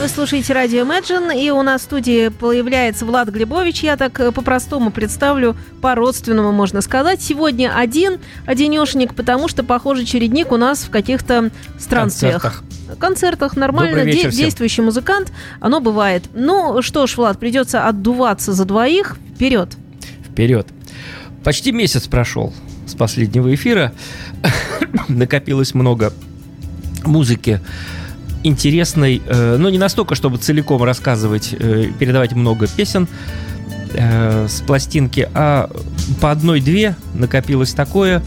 Вы слушаете радио Imagine, и у нас в студии появляется Влад Глебович. Я так э, по-простому представлю, по-родственному можно сказать. Сегодня один, одинешник, потому что, похоже, чередник у нас в каких-то странствиях. Концертах. концертах нормально вечер де- действующий музыкант, оно бывает. Ну что ж, Влад, придется отдуваться за двоих. Вперед. Вперед. Почти месяц прошел с последнего эфира. Накопилось много музыки интересной, э, но не настолько, чтобы целиком рассказывать, э, передавать много песен э, с пластинки, а по одной-две накопилось такое,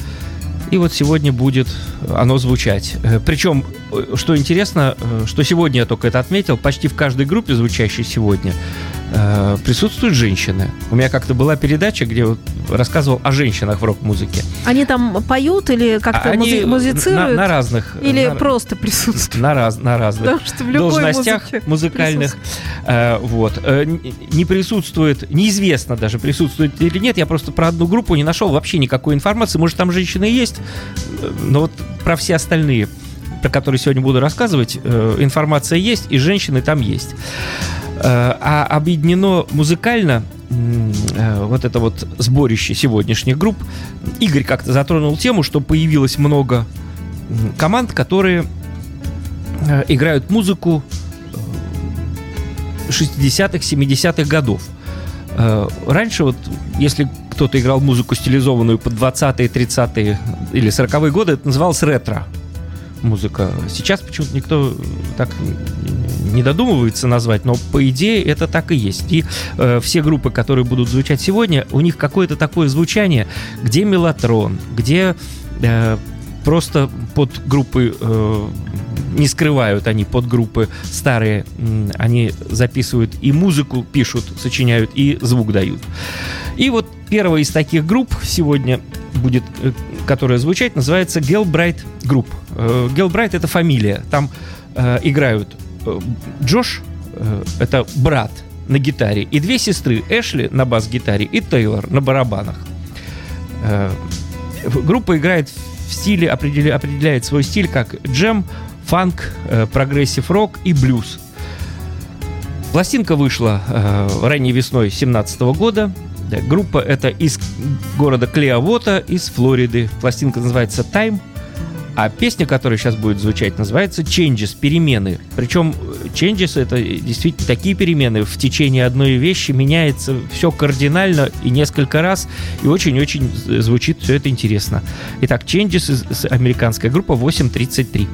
и вот сегодня будет оно звучать. Э, Причем, э, что интересно, э, что сегодня я только это отметил, почти в каждой группе, звучащей сегодня, э, присутствуют женщины. У меня как-то была передача, где вот рассказывал о женщинах в рок-музыке. Они там поют или как-то Они музи- музицируют? на, на разных... или на- просто присутствуют? на, раз, на разных Потому что в любой должностях музыкальных. Э, вот. Э, не присутствует, неизвестно даже, присутствует или нет. Я просто про одну группу не нашел вообще никакой информации. Может, там женщины есть, но вот про все остальные, про которые сегодня буду рассказывать, информация есть, и женщины там есть. Э, А объединено музыкально э, вот это вот сборище сегодняшних групп. Игорь как-то затронул тему, что появилось много команд, которые э, играют музыку э, 60-х, 70-х годов. Раньше вот, если кто-то играл музыку стилизованную под 20-е, 30-е или 40-е годы, это называлось ретро музыка. Сейчас почему-то никто так не додумывается назвать, но по идее это так и есть. И э, все группы, которые будут звучать сегодня, у них какое-то такое звучание, где мелатрон, где э, просто под группы э, не скрывают они под группы старые, они записывают и музыку пишут, сочиняют, и звук дают. И вот первая из таких групп сегодня будет, э, которая звучать, называется Gelbright Group. Galbraith это фамилия. Там э, играют э, Джош, э, это брат на гитаре, и две сестры, Эшли на бас-гитаре и Тейлор на барабанах. Группа играет в стиле, определя- определяет свой стиль как джем, фанк, progressive рок и блюз. Пластинка вышла ранней весной 2017 года. Группа это из города Клеовота, из Флориды. Пластинка называется Time. А песня, которая сейчас будет звучать, называется Changes, перемены. Причем э, Changes это действительно такие перемены. В течение одной вещи меняется все кардинально и несколько раз. И очень-очень звучит все это интересно. Итак, Changes, американская группа 833.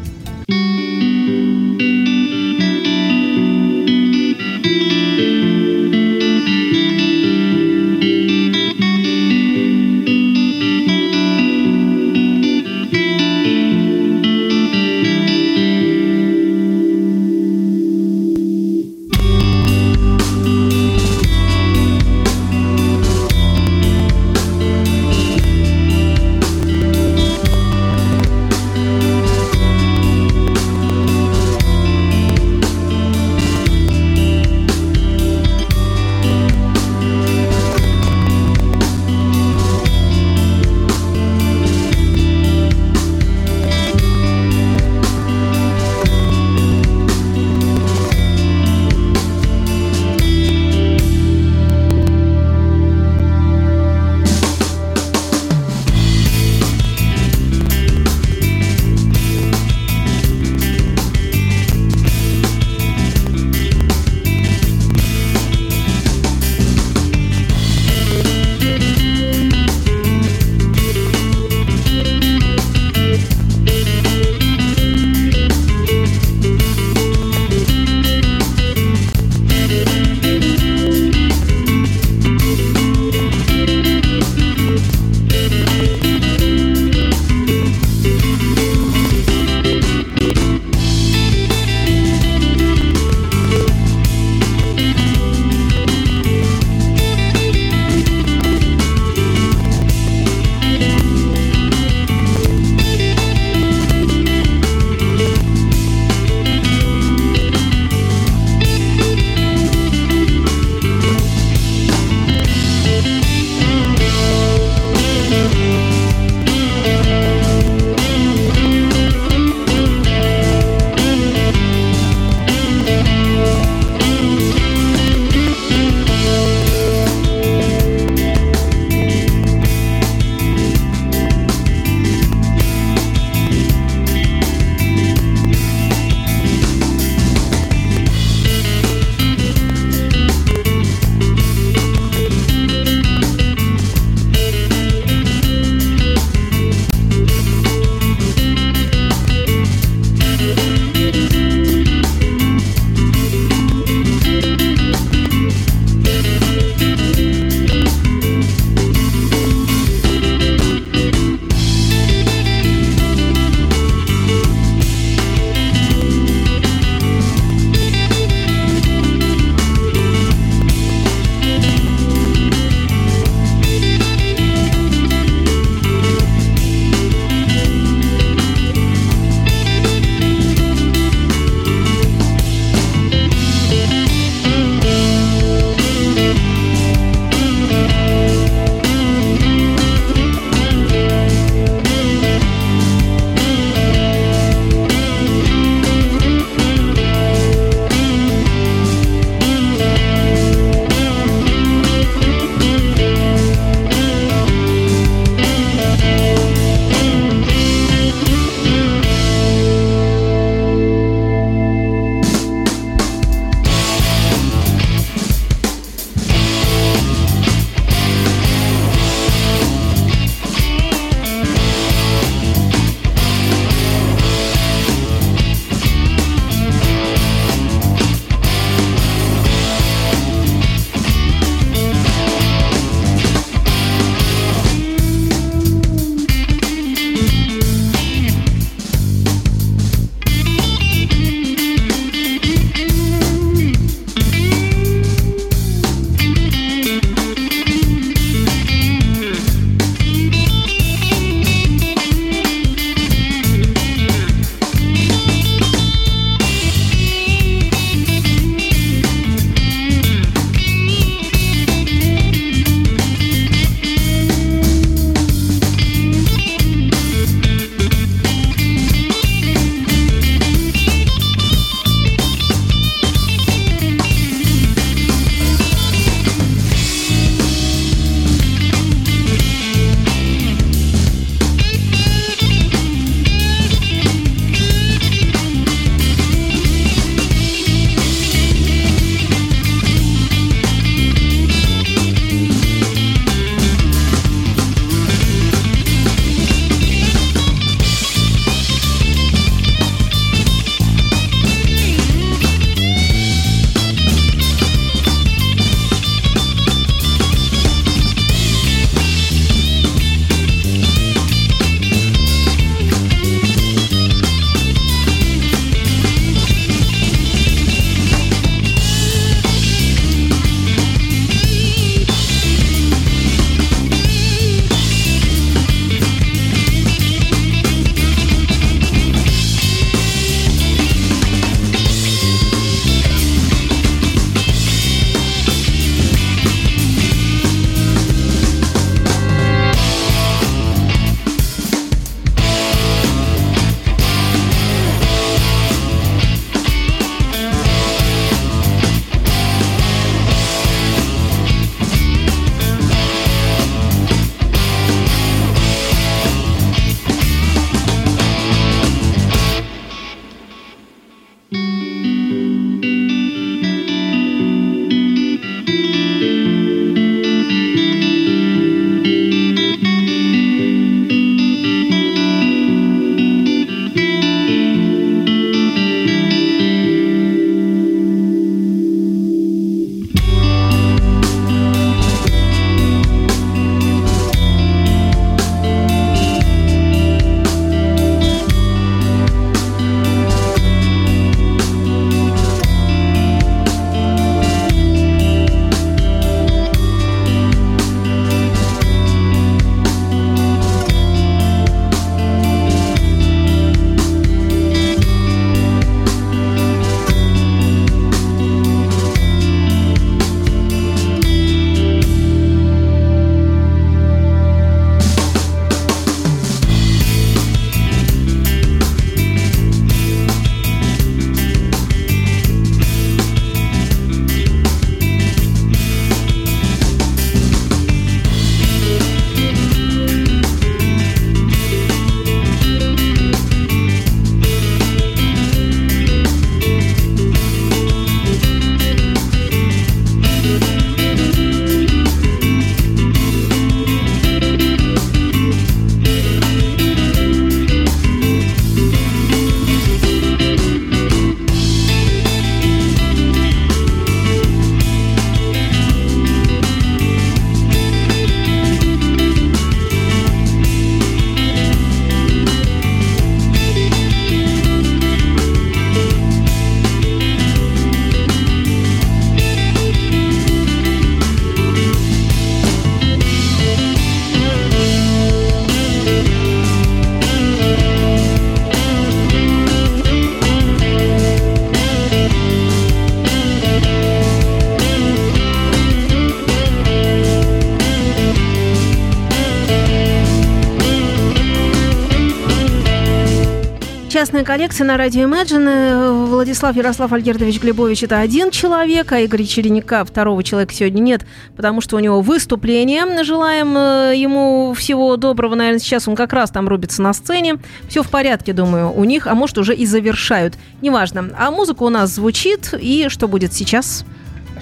Коллекция на радио Imagine. Владислав Ярослав Альгердович Глебович – это один человек, а Игорь Череника второго человека сегодня нет, потому что у него выступление. Желаем э, ему всего доброго. Наверное, сейчас он как раз там рубится на сцене. Все в порядке, думаю, у них, а может, уже и завершают. Неважно. А музыка у нас звучит, и что будет сейчас?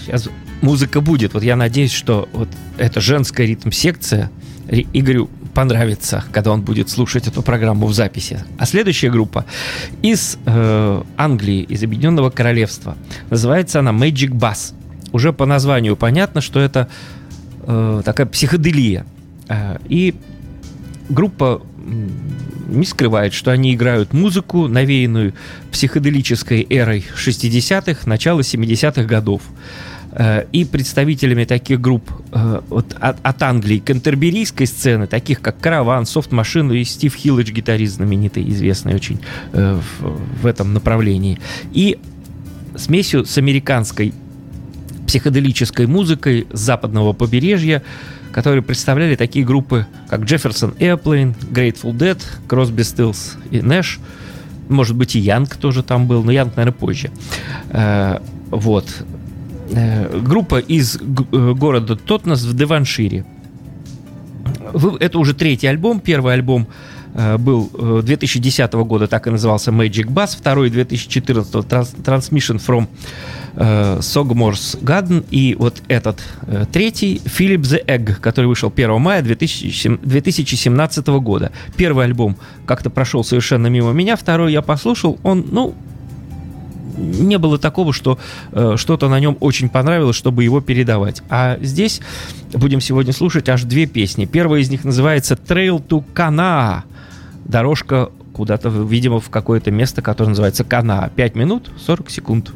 Сейчас музыка будет. Вот я надеюсь, что вот эта женская ритм-секция Игорю понравится, когда он будет слушать эту программу в записи. А следующая группа из э, Англии, из Объединенного Королевства. Называется она Magic Bass. Уже по названию понятно, что это э, такая психоделия. Э, и группа не скрывает, что они играют музыку, навеянную психоделической эрой 60-х, начала 70-х годов. Э, и представителями таких групп э, вот, от, от Англии, кантерберийской сцены, таких как Караван, Софт Машину и Стив Хилледж, гитарист знаменитый, известный очень э, в, в этом направлении. И смесью с американской психоделической музыкой с западного побережья, которые представляли такие группы, как Jefferson Airplane, Grateful Dead, Crosby, Stills и Nash. Может быть, и Янг тоже там был, но Янг, наверное, позже. Вот. Э, группа из э, города Тотнес в Деваншире. Это уже третий альбом. Первый альбом э, был 2010 года, так и назывался Magic Bass. Второй 2014 Transmission from Sogmore's Garden. И вот этот третий Philip the Egg, который вышел 1 мая 2017 года. Первый альбом как-то прошел совершенно мимо меня. Второй я послушал. Он, ну, не было такого, что э, что-то на нем очень понравилось, чтобы его передавать. А здесь будем сегодня слушать аж две песни. Первая из них называется «Trail to Kana». Дорожка куда-то, видимо, в какое-то место, которое называется Кана. 5 минут 40 секунд.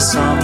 the summer.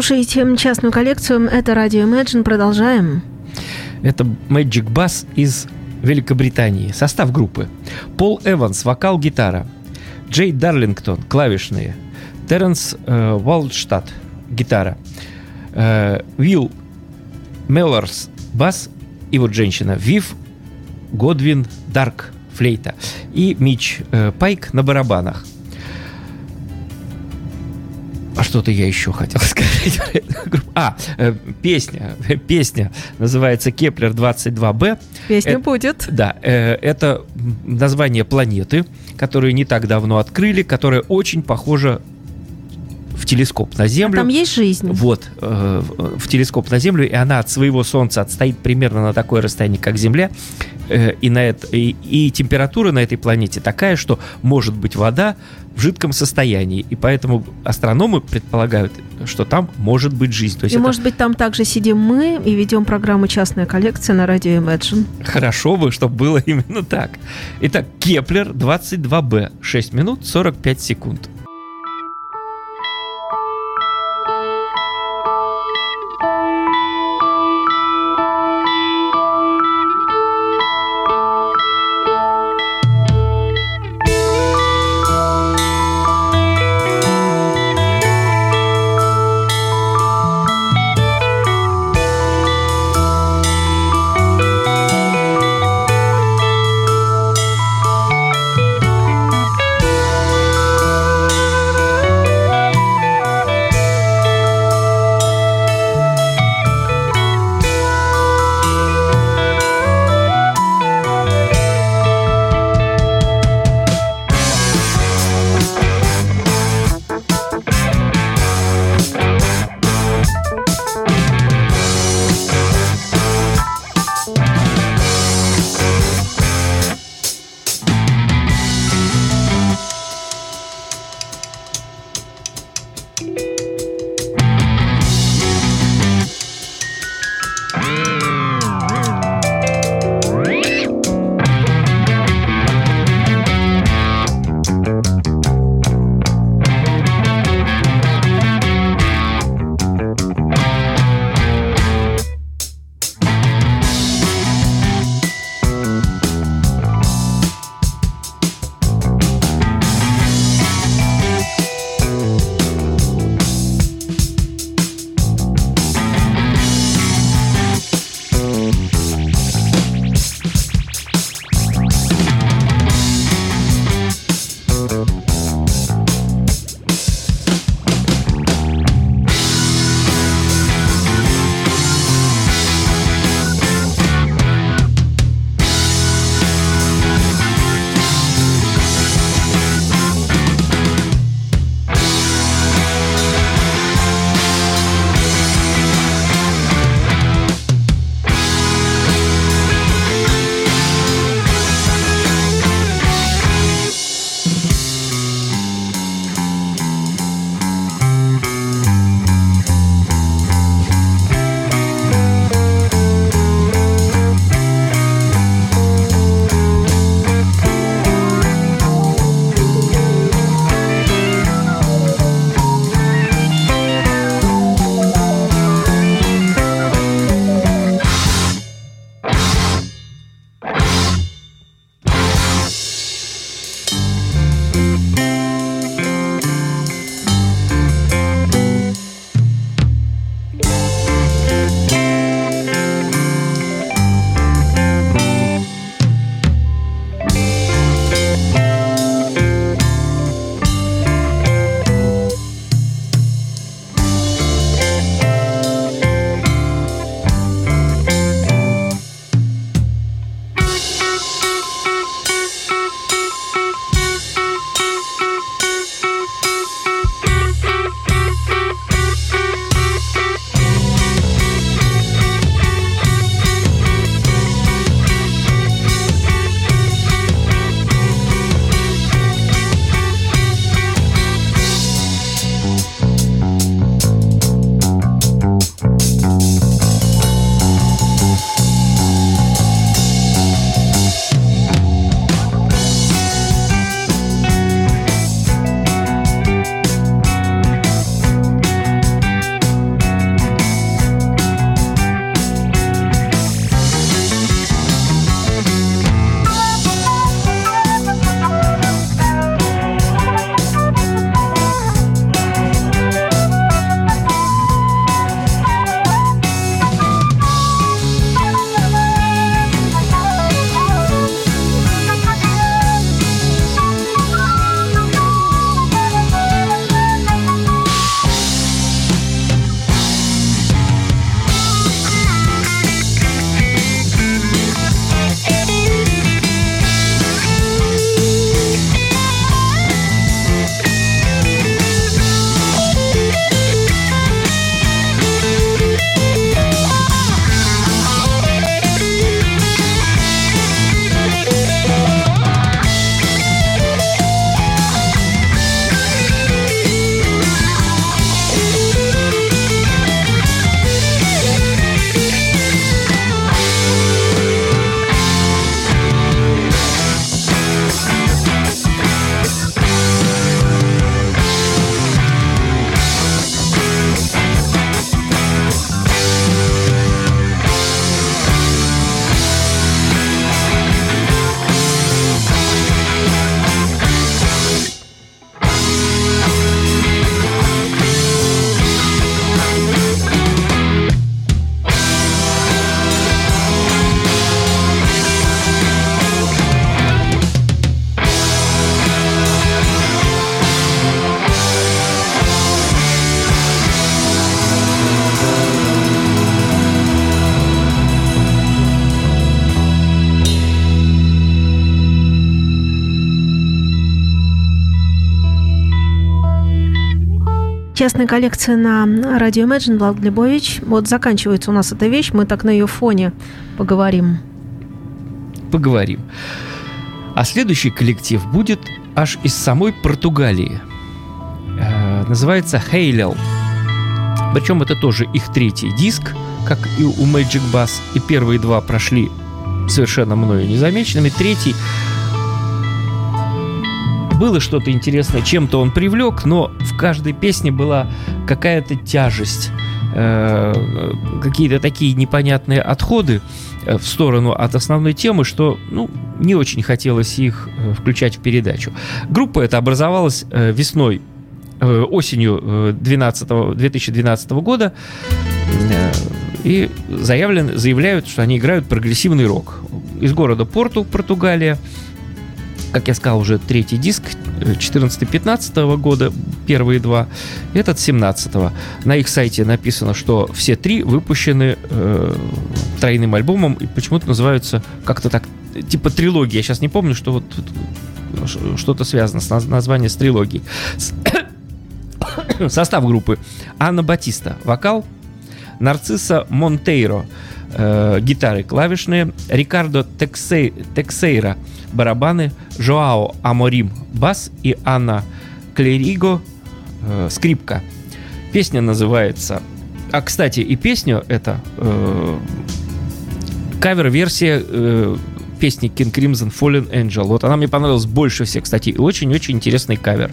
Слушаете частную коллекцию. Это радио Imagine. Продолжаем. Это Magic Bass из Великобритании. Состав группы. Пол Эванс, вокал, гитара. Джей Дарлингтон, клавишные. Терренс э, гитара. Э, Уилл Меллорс, бас. И вот женщина. Вив Годвин Дарк, флейта. И Мич э, Пайк на барабанах. Что-то я еще хотел сказать. А, э, песня. Песня называется Кеплер 22Б. Песня Это- будет. Да, э, это название планеты, которую не так давно открыли, которая очень похожа телескоп на А Землю. там есть жизнь. Вот, э, в телескоп на Землю, и она от своего Солнца отстоит примерно на такое расстояние, как Земля, э, и, на это, и, и температура на этой планете такая, что может быть вода в жидком состоянии, и поэтому астрономы предполагают, что там может быть жизнь. То есть И, это может быть, там также сидим мы и ведем программу «Частная коллекция» на радио Imagine. хорошо бы, чтобы было именно так. Итак, Кеплер 22Б, 6 минут 45 секунд. Частная коллекция на радио Imagine, Влад Глебович. Вот заканчивается у нас эта вещь, мы так на ее фоне поговорим. Поговорим. А следующий коллектив будет аж из самой Португалии. Э, называется Хейлел. Причем это тоже их третий диск, как и у Magic Bass. И первые два прошли совершенно мною незамеченными. Третий было что-то интересное, чем-то он привлек, но в каждой песне была какая-то тяжесть, э, какие-то такие непонятные отходы э, в сторону от основной темы, что ну, не очень хотелось их э, включать в передачу. Группа эта образовалась э, весной, осенью э, 12, 2012 года. И заявлен, заявляют, что они играют прогрессивный рок. Из города Порту, Португалия. Как я сказал, уже третий диск 14-15 года, первые два, этот 17-го. На их сайте написано, что все три выпущены э, тройным альбомом и почему-то называются как-то так, типа трилогия. Я сейчас не помню, что вот что-то связано с наз- названием с трилогией. Состав группы. Анна Батиста, вокал. Нарцисса Монтейро, э, гитары клавишные. Рикардо Тексей- Тексейра, барабаны. Жоао Аморим, бас. И Анна Клериго, э, скрипка. Песня называется... А, кстати, и песню это э, кавер-версия э, песни King Crimson Fallen Angel. Вот она мне понравилась больше всех, кстати, и очень-очень интересный кавер.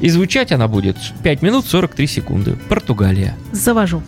И звучать она будет 5 минут 43 секунды. Португалия. Завожу.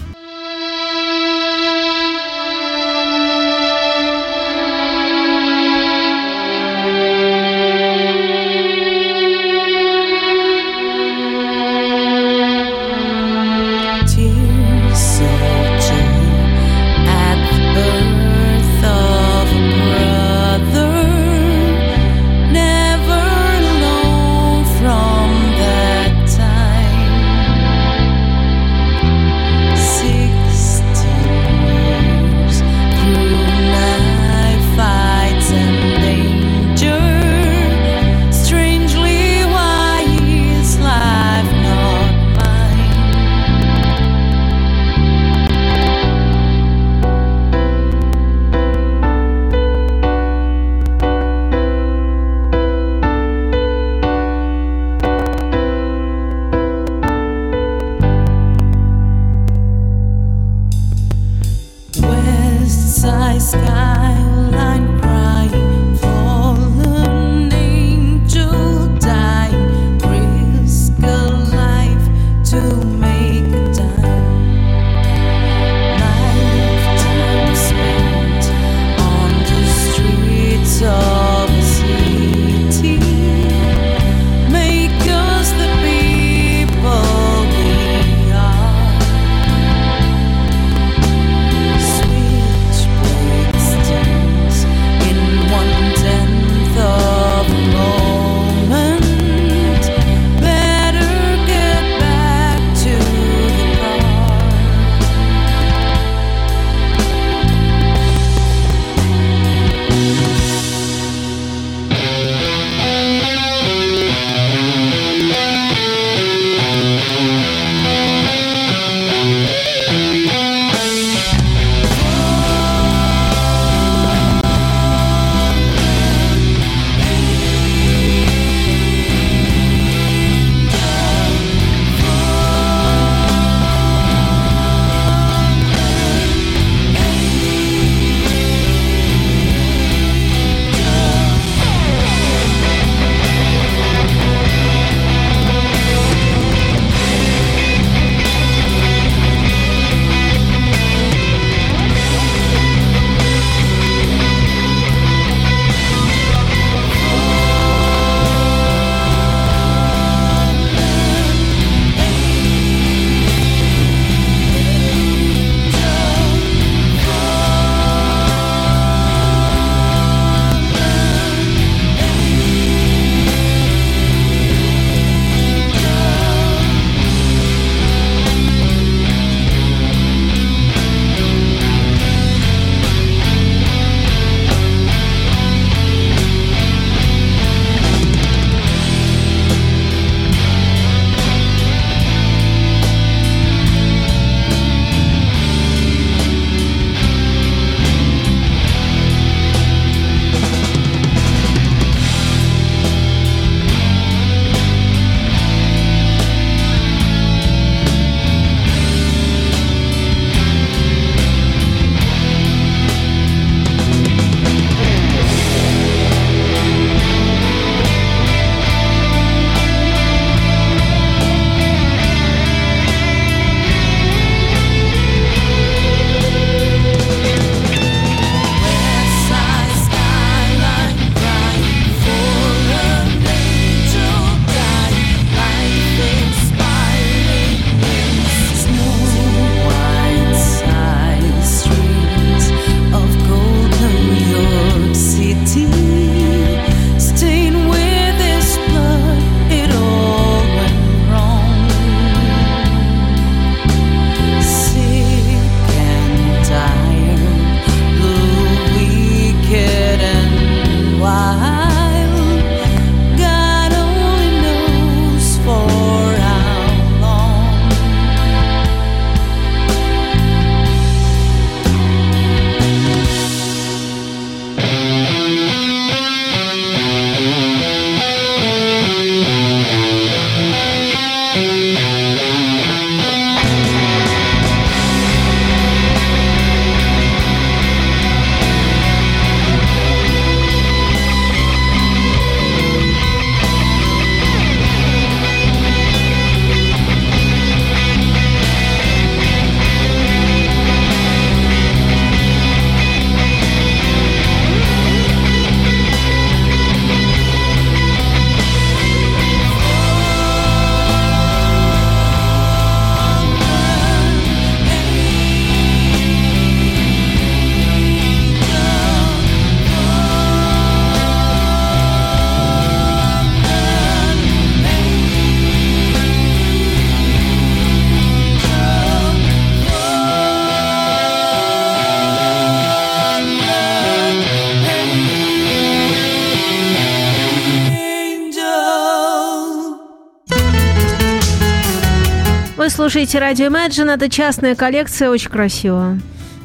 Слушаете радио Imagine. Это частная коллекция, очень красиво.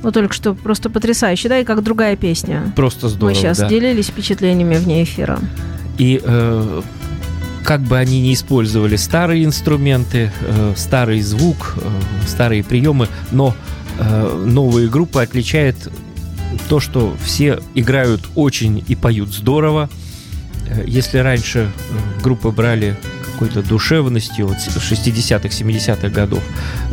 Ну, только что просто потрясающе, да, и как другая песня. Просто здорово, Мы сейчас да. делились впечатлениями вне эфира. И э, как бы они ни использовали старые инструменты, э, старый звук, э, старые приемы, но э, новые группы отличает то, что все играют очень и поют здорово. Э, Если раньше э, группы брали какой-то душевностью вот, с 60-х, 70-х годов,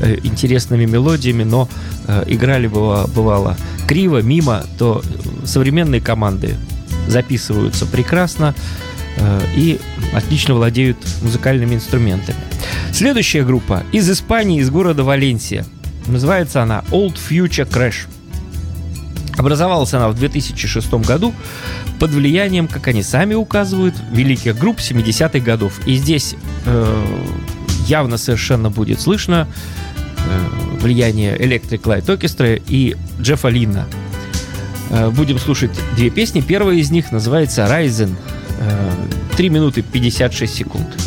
э, интересными мелодиями, но э, играли бывало, бывало криво, мимо, то современные команды записываются прекрасно э, и отлично владеют музыкальными инструментами. Следующая группа из Испании, из города Валенсия. Называется она Old Future Crash. Образовалась она в 2006 году под влиянием, как они сами указывают, великих групп 70-х годов. И здесь э, явно совершенно будет слышно э, влияние Electric Light Orchestra и Джеффа Линна. Э, будем слушать две песни. Первая из них называется Ryzen. Э, 3 минуты 56 секунд.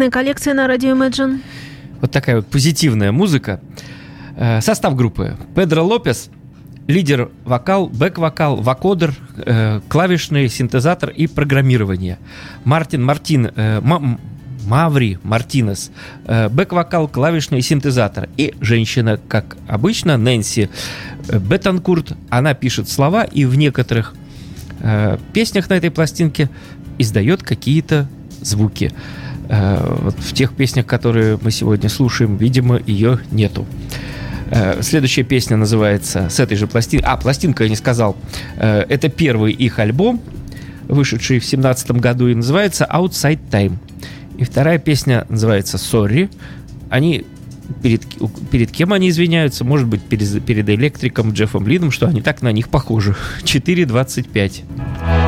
Ясная коллекция на радио Imagine. Вот такая вот позитивная музыка. Э, Состав группы. Педро Лопес, лидер вокал, бэк-вокал, вокодер, э, клавишный синтезатор и программирование. Мартин Мартин, э, Ма- Маври Мартинес, бэк-вокал, клавишный синтезатор. И женщина, как обычно, Нэнси Бетанкурт, она пишет слова и в некоторых песнях на этой пластинке издает какие-то звуки. Вот в тех песнях, которые мы сегодня слушаем, видимо, ее нету. Э, Следующая песня называется с этой же пластинки. А, пластинка я не сказал. Э, Это первый их альбом, вышедший в семнадцатом году, и называется Outside Time. И вторая песня называется Sorry. Они перед, перед кем они извиняются? Может быть, перед, перед электриком Джеффом Лином, что они так на них похожи. 4.25.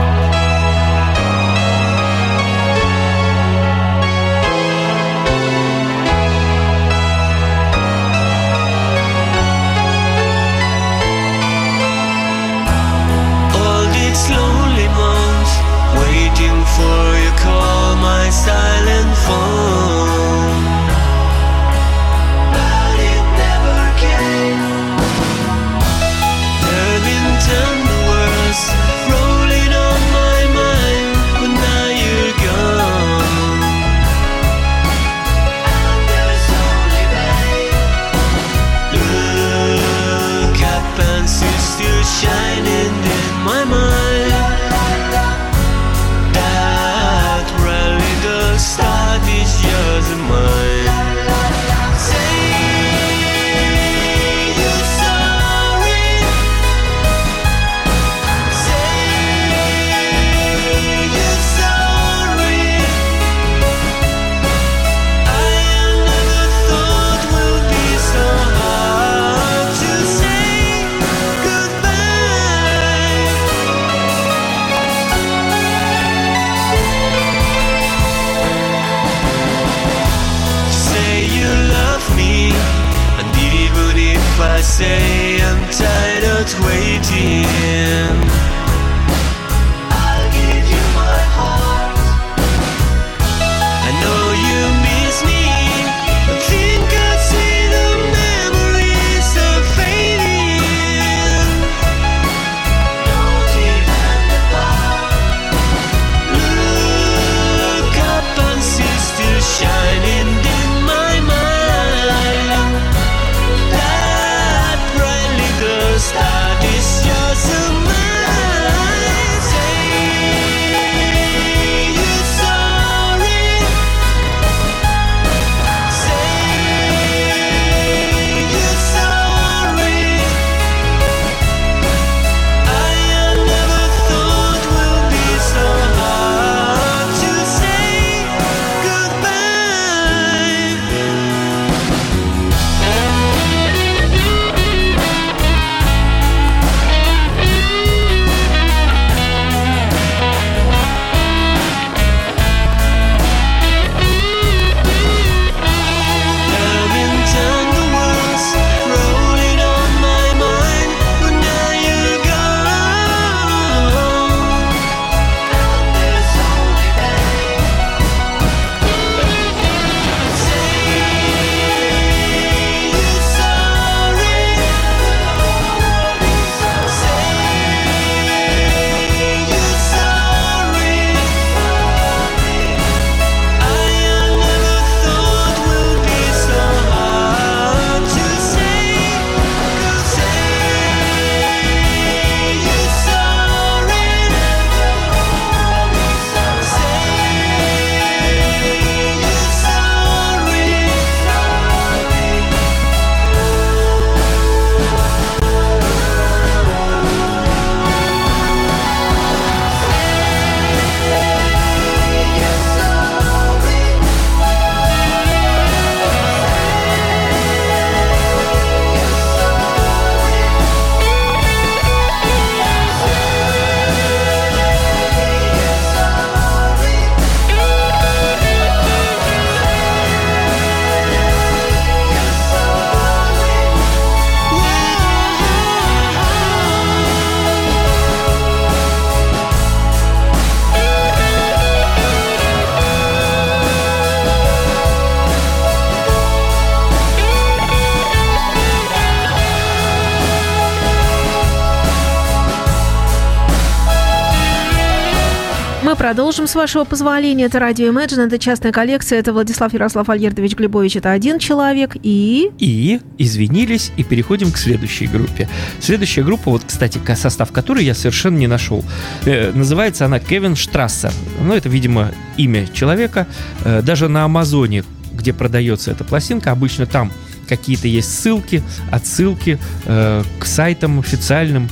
продолжим, с вашего позволения. Это радио Imagine, это частная коллекция. Это Владислав Ярослав Альгердович Глебович. Это один человек. И... И извинились, и переходим к следующей группе. Следующая группа, вот, кстати, состав которой я совершенно не нашел. Э, называется она Кевин Штрассер. Ну, это, видимо, имя человека. Э, даже на Амазоне, где продается эта пластинка, обычно там какие-то есть ссылки, отсылки э, к сайтам официальным.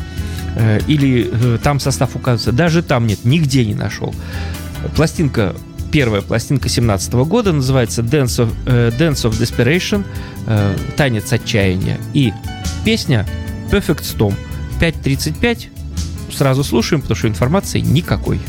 Э, или э, там состав указывается. Даже там нет, нигде не нашел. Пластинка первая пластинка 17 года называется Dance of, э, Dance of Desperation, танец отчаяния. И песня Perfect Storm 5.35. Сразу слушаем, потому что информации никакой.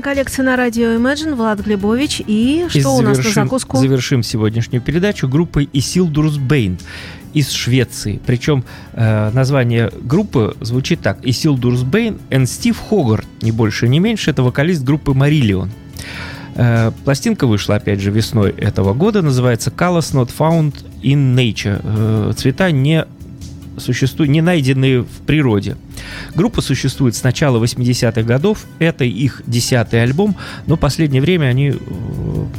Частная коллекция на радио Imagine, Влад Глебович. И что И у нас на завершим- закуску? Завершим сегодняшнюю передачу группой Исилдурс Бейн из Швеции. Причем э, название группы звучит так. Исилдурс Бейн и Стив Хогарт, не больше, не меньше. Это вокалист группы Мариллион. Э, Пластинка вышла, опять же, весной этого года. Называется Colors Not Found in Nature. Э, Цвета не существуют, не найденные в природе. Группа существует с начала 80-х годов. Это их десятый альбом, но последнее время они... э,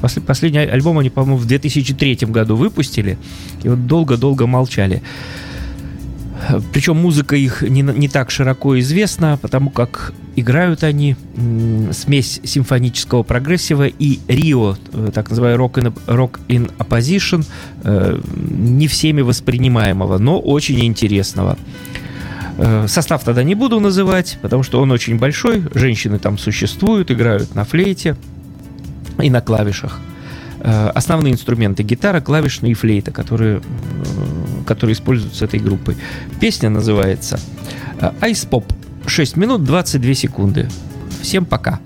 после- последний альбом они, по-моему, в 2003 году выпустили. И вот долго-долго молчали. Причем музыка их не, не так широко известна, потому как играют они смесь симфонического прогрессива и Рио, э, так называемый rock in, rock in opposition, э, не всеми воспринимаемого, но очень интересного. Э, Состав тогда не буду называть, потому что он очень большой. Женщины там существуют, играют на флейте и на клавишах. Основные инструменты гитара, клавишные и флейта, которые, которые используются этой группой. Песня называется Ice Pop. 6 минут 22 секунды. Всем пока.